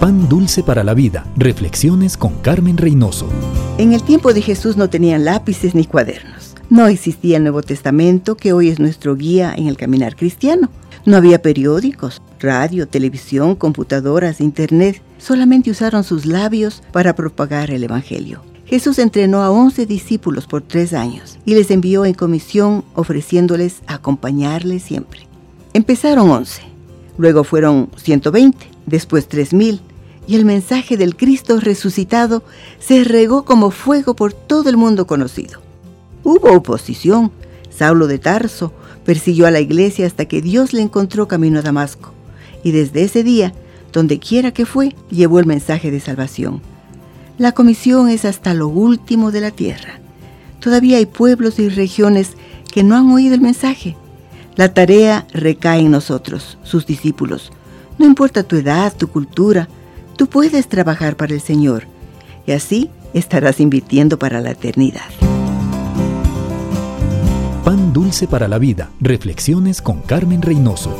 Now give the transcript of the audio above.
Pan dulce para la vida. Reflexiones con Carmen Reynoso. En el tiempo de Jesús no tenían lápices ni cuadernos. No existía el Nuevo Testamento, que hoy es nuestro guía en el caminar cristiano. No había periódicos, radio, televisión, computadoras, internet. Solamente usaron sus labios para propagar el Evangelio. Jesús entrenó a once discípulos por tres años y les envió en comisión ofreciéndoles acompañarle siempre. Empezaron once, luego fueron 120, después tres mil, y el mensaje del Cristo resucitado se regó como fuego por todo el mundo conocido. Hubo oposición. Saulo de Tarso persiguió a la iglesia hasta que Dios le encontró camino a Damasco, y desde ese día, donde quiera que fue, llevó el mensaje de salvación. La comisión es hasta lo último de la tierra. Todavía hay pueblos y regiones que no han oído el mensaje. La tarea recae en nosotros, sus discípulos. No importa tu edad, tu cultura, tú puedes trabajar para el Señor y así estarás invirtiendo para la eternidad. Pan dulce para la vida. Reflexiones con Carmen Reynoso.